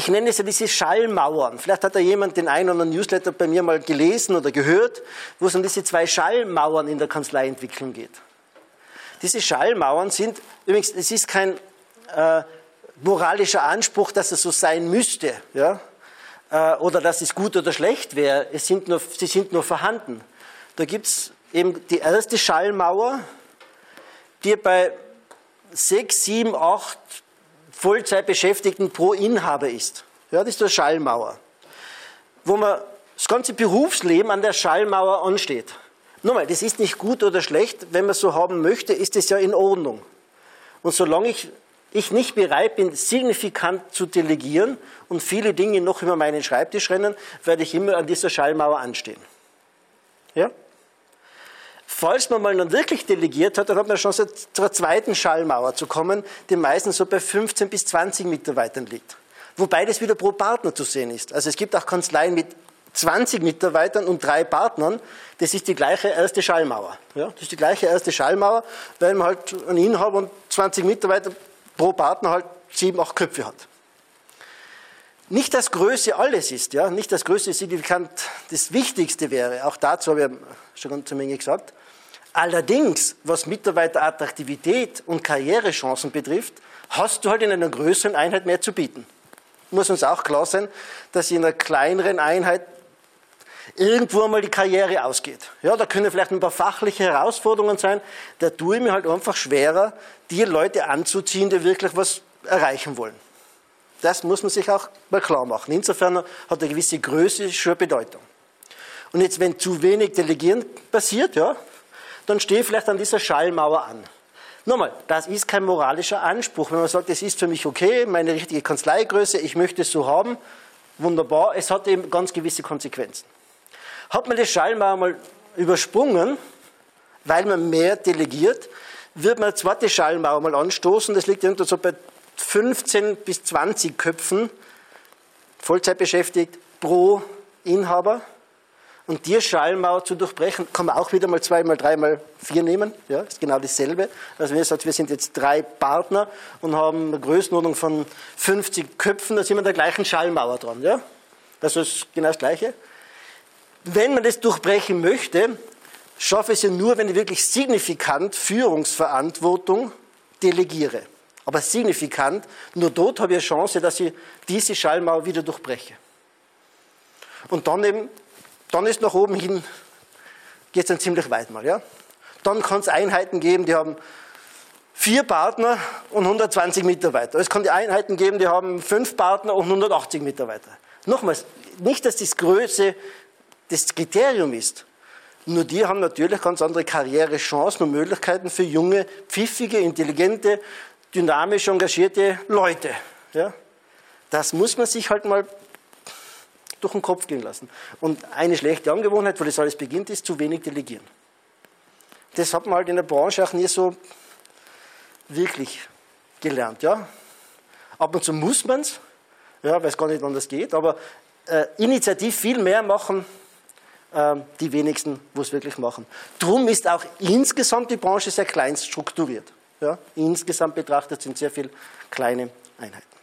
ich nenne es ja diese Schallmauern. Vielleicht hat da jemand den einen oder anderen Newsletter bei mir mal gelesen oder gehört, wo es um diese zwei Schallmauern in der Kanzleientwicklung geht. Diese Schallmauern sind, übrigens, es ist kein äh, moralischer Anspruch, dass es so sein müsste, ja? Äh, oder dass es gut oder schlecht wäre. Es sind nur, sie sind nur vorhanden. Da gibt es eben die erste Schallmauer, die bei sechs, sieben, acht Vollzeitbeschäftigten pro Inhaber ist. Ja, das ist eine Schallmauer, wo man das ganze Berufsleben an der Schallmauer ansteht. Nochmal, das ist nicht gut oder schlecht. Wenn man so haben möchte, ist es ja in Ordnung. Und solange ich, ich nicht bereit bin, signifikant zu delegieren und viele Dinge noch über meinen Schreibtisch rennen, werde ich immer an dieser Schallmauer anstehen. Ja? Falls man mal dann wirklich delegiert hat, dann hat man eine Chance, zur zweiten Schallmauer zu kommen, die meistens so bei 15 bis 20 Mitarbeitern liegt. Wobei das wieder pro Partner zu sehen ist. Also es gibt auch Kanzleien mit 20 Mitarbeitern und drei Partnern. Das ist die gleiche erste Schallmauer. Ja, das ist die gleiche erste Schallmauer, weil man halt einen Inhaber und 20 Mitarbeiter pro Partner halt sieben, acht Köpfe hat. Nicht, dass Größe alles ist, ja, nicht, dass Größe signifikant das Wichtigste wäre. Auch dazu habe ich schon eine Menge gesagt. Allerdings, was Mitarbeiterattraktivität und Karrierechancen betrifft, hast du halt in einer größeren Einheit mehr zu bieten. Muss uns auch klar sein, dass in einer kleineren Einheit irgendwo einmal die Karriere ausgeht. Ja, da können vielleicht ein paar fachliche Herausforderungen sein. Da tue ich mir halt einfach schwerer, die Leute anzuziehen, die wirklich was erreichen wollen. Das muss man sich auch mal klar machen. Insofern hat eine gewisse Größe schon Bedeutung. Und jetzt, wenn zu wenig Delegieren passiert, ja, dann stehe ich vielleicht an dieser Schallmauer an. Nochmal, das ist kein moralischer Anspruch. Wenn man sagt, es ist für mich okay, meine richtige Kanzleigröße, ich möchte es so haben, wunderbar, es hat eben ganz gewisse Konsequenzen. Hat man die Schallmauer mal übersprungen, weil man mehr delegiert, wird man eine zweite Schallmauer mal anstoßen, das liegt irgendwo so bei 15 bis 20 Köpfen, Vollzeit beschäftigt, pro Inhaber. Und die Schallmauer zu durchbrechen, kann man auch wieder mal zweimal, dreimal vier nehmen. Ja, ist genau dasselbe. Also wenn ihr sagt, wir sind jetzt drei Partner und haben eine Größenordnung von 50 Köpfen, dann sind wir an der gleichen Schallmauer dran. Ja? Also ist genau das Gleiche. Wenn man das durchbrechen möchte, schaffe ich es ja nur, wenn ich wirklich signifikant Führungsverantwortung delegiere. Aber signifikant, nur dort habe ich eine Chance, dass ich diese Schallmauer wieder durchbreche. Und dann eben dann ist nach oben hin, geht es dann ziemlich weit mal. Ja? Dann kann es Einheiten geben, die haben vier Partner und 120 Mitarbeiter. Es kann die Einheiten geben, die haben fünf Partner und 180 Mitarbeiter. Nochmals, nicht, dass das Größe das Kriterium ist. Nur die haben natürlich ganz andere Karrierechancen und Möglichkeiten für junge, pfiffige, intelligente, dynamisch engagierte Leute. Ja? Das muss man sich halt mal durch den Kopf gehen lassen. Und eine schlechte Angewohnheit, wo das alles beginnt, ist zu wenig delegieren. Das hat man halt in der Branche auch nie so wirklich gelernt. Ja? Ab und zu muss man es, ja, weil es gar nicht anders geht, aber äh, initiativ viel mehr machen äh, die wenigsten, wo es wirklich machen. Drum ist auch insgesamt die Branche sehr klein strukturiert. Ja? Insgesamt betrachtet sind sehr viele kleine Einheiten.